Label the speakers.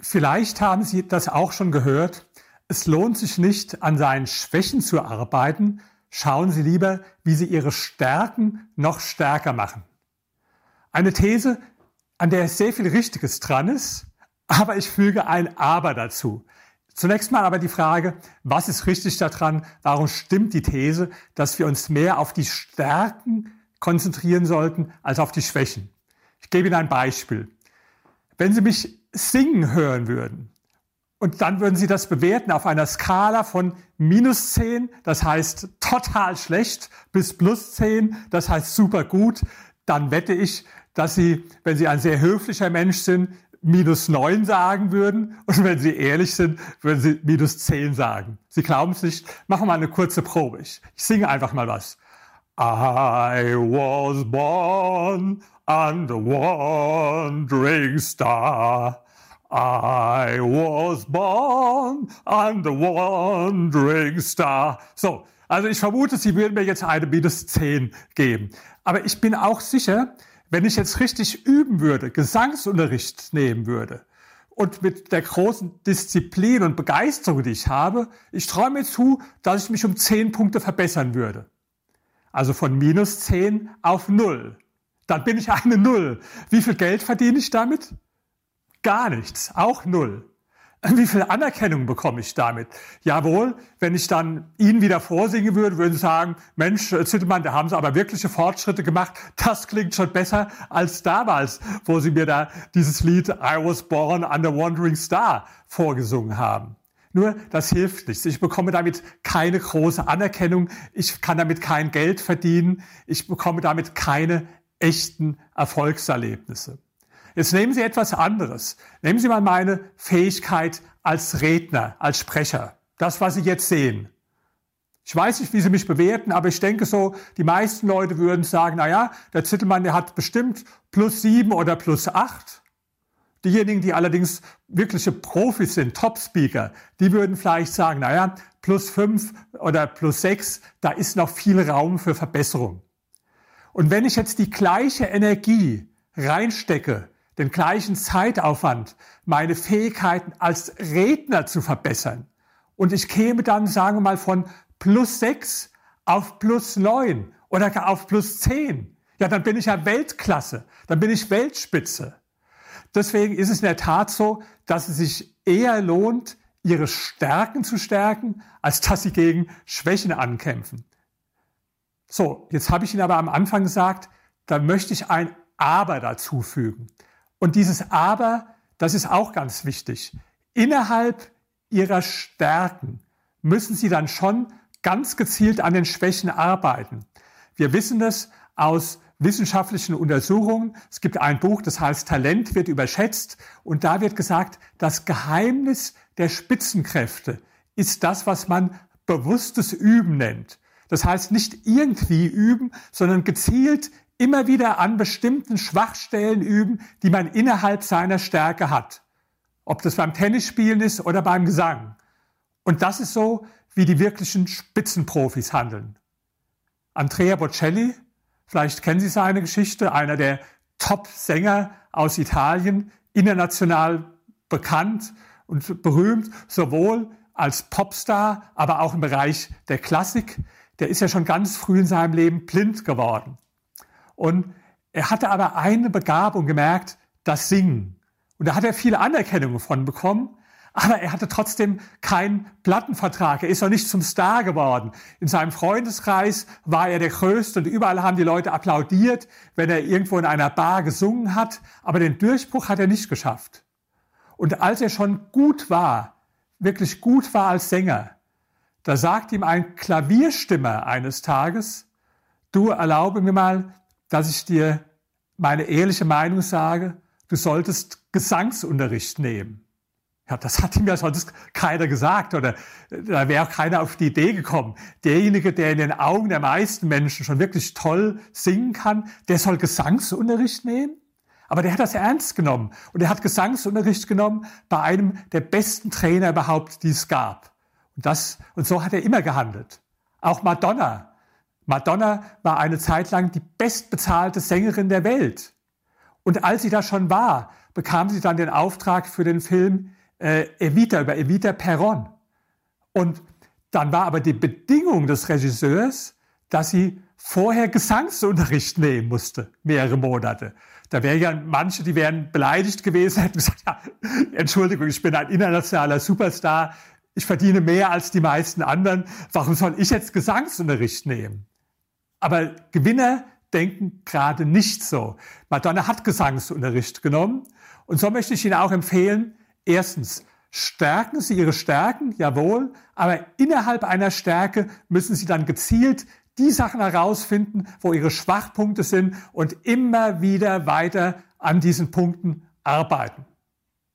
Speaker 1: Vielleicht haben Sie das auch schon gehört. Es lohnt sich nicht, an seinen Schwächen zu arbeiten. Schauen Sie lieber, wie Sie Ihre Stärken noch stärker machen. Eine These, an der sehr viel Richtiges dran ist, aber ich füge ein Aber dazu. Zunächst mal aber die Frage, was ist richtig daran? Warum stimmt die These, dass wir uns mehr auf die Stärken konzentrieren sollten als auf die Schwächen? Ich gebe Ihnen ein Beispiel. Wenn Sie mich singen hören würden und dann würden Sie das bewerten auf einer Skala von minus 10, das heißt total schlecht, bis plus 10, das heißt super gut, dann wette ich, dass Sie, wenn Sie ein sehr höflicher Mensch sind, minus 9 sagen würden und wenn Sie ehrlich sind, würden Sie minus 10 sagen. Sie glauben es nicht? Machen wir mal eine kurze Probe. Ich, ich singe einfach mal was. I was born under wandering star. I was born under wandering star. So, also ich vermute, Sie würden mir jetzt eine minus 10 geben. Aber ich bin auch sicher, wenn ich jetzt richtig üben würde, Gesangsunterricht nehmen würde und mit der großen Disziplin und Begeisterung, die ich habe, ich träume zu, dass ich mich um zehn Punkte verbessern würde. Also von minus zehn auf null. Dann bin ich eine Null. Wie viel Geld verdiene ich damit? Gar nichts, auch null. Wie viel Anerkennung bekomme ich damit? Jawohl, wenn ich dann Ihnen wieder vorsingen würde, würden Sie sagen, Mensch, äh, Zittelmann, da haben Sie aber wirkliche Fortschritte gemacht. Das klingt schon besser als damals, wo Sie mir da dieses Lied I Was Born Under Wandering Star vorgesungen haben. Nur, das hilft nichts. Ich bekomme damit keine große Anerkennung. Ich kann damit kein Geld verdienen. Ich bekomme damit keine echten Erfolgserlebnisse. Jetzt nehmen Sie etwas anderes. Nehmen Sie mal meine Fähigkeit als Redner, als Sprecher. Das, was Sie jetzt sehen. Ich weiß nicht, wie Sie mich bewerten, aber ich denke so, die meisten Leute würden sagen, na ja, der Zittelmann, der hat bestimmt plus sieben oder plus acht. Diejenigen, die allerdings wirkliche Profis sind, Top-Speaker, die würden vielleicht sagen, na ja, plus fünf oder plus sechs, da ist noch viel Raum für Verbesserung. Und wenn ich jetzt die gleiche Energie reinstecke den gleichen Zeitaufwand, meine Fähigkeiten als Redner zu verbessern. Und ich käme dann, sagen wir mal, von plus sechs auf plus neun oder auf plus zehn. Ja, dann bin ich ja Weltklasse, dann bin ich Weltspitze. Deswegen ist es in der Tat so, dass es sich eher lohnt, ihre Stärken zu stärken, als dass sie gegen Schwächen ankämpfen. So, jetzt habe ich Ihnen aber am Anfang gesagt, da möchte ich ein Aber dazu fügen. Und dieses Aber, das ist auch ganz wichtig. Innerhalb ihrer Stärken müssen sie dann schon ganz gezielt an den Schwächen arbeiten. Wir wissen das aus wissenschaftlichen Untersuchungen. Es gibt ein Buch, das heißt Talent wird überschätzt. Und da wird gesagt, das Geheimnis der Spitzenkräfte ist das, was man bewusstes Üben nennt. Das heißt nicht irgendwie üben, sondern gezielt immer wieder an bestimmten Schwachstellen üben, die man innerhalb seiner Stärke hat. Ob das beim Tennisspielen ist oder beim Gesang. Und das ist so, wie die wirklichen Spitzenprofis handeln. Andrea Bocelli, vielleicht kennen Sie seine Geschichte, einer der Top-Sänger aus Italien, international bekannt und berühmt, sowohl als Popstar, aber auch im Bereich der Klassik. Der ist ja schon ganz früh in seinem Leben blind geworden. Und er hatte aber eine Begabung gemerkt, das Singen. Und da hat er viele Anerkennung von bekommen, aber er hatte trotzdem keinen Plattenvertrag. Er ist noch nicht zum Star geworden. In seinem Freundeskreis war er der Größte und überall haben die Leute applaudiert, wenn er irgendwo in einer Bar gesungen hat. Aber den Durchbruch hat er nicht geschafft. Und als er schon gut war, wirklich gut war als Sänger, da sagt ihm ein Klavierstimmer eines Tages, du erlaube mir mal, dass ich dir meine ehrliche Meinung sage, du solltest Gesangsunterricht nehmen. Ja, das hat ihm ja sonst keiner gesagt oder da wäre auch keiner auf die Idee gekommen. Derjenige, der in den Augen der meisten Menschen schon wirklich toll singen kann, der soll Gesangsunterricht nehmen? Aber der hat das ernst genommen und er hat Gesangsunterricht genommen bei einem der besten Trainer überhaupt, die es gab. Und das, und so hat er immer gehandelt. Auch Madonna Madonna war eine Zeit lang die bestbezahlte Sängerin der Welt. Und als sie da schon war, bekam sie dann den Auftrag für den Film äh, Evita über Evita Perron. Und dann war aber die Bedingung des Regisseurs, dass sie vorher Gesangsunterricht nehmen musste, mehrere Monate. Da wären ja manche, die wären beleidigt gewesen, hätten gesagt, ja, Entschuldigung, ich bin ein internationaler Superstar, ich verdiene mehr als die meisten anderen, warum soll ich jetzt Gesangsunterricht nehmen? Aber Gewinner denken gerade nicht so. Madonna hat Gesangsunterricht genommen und so möchte ich Ihnen auch empfehlen, erstens, stärken Sie Ihre Stärken, jawohl, aber innerhalb einer Stärke müssen Sie dann gezielt die Sachen herausfinden, wo Ihre Schwachpunkte sind und immer wieder weiter an diesen Punkten arbeiten.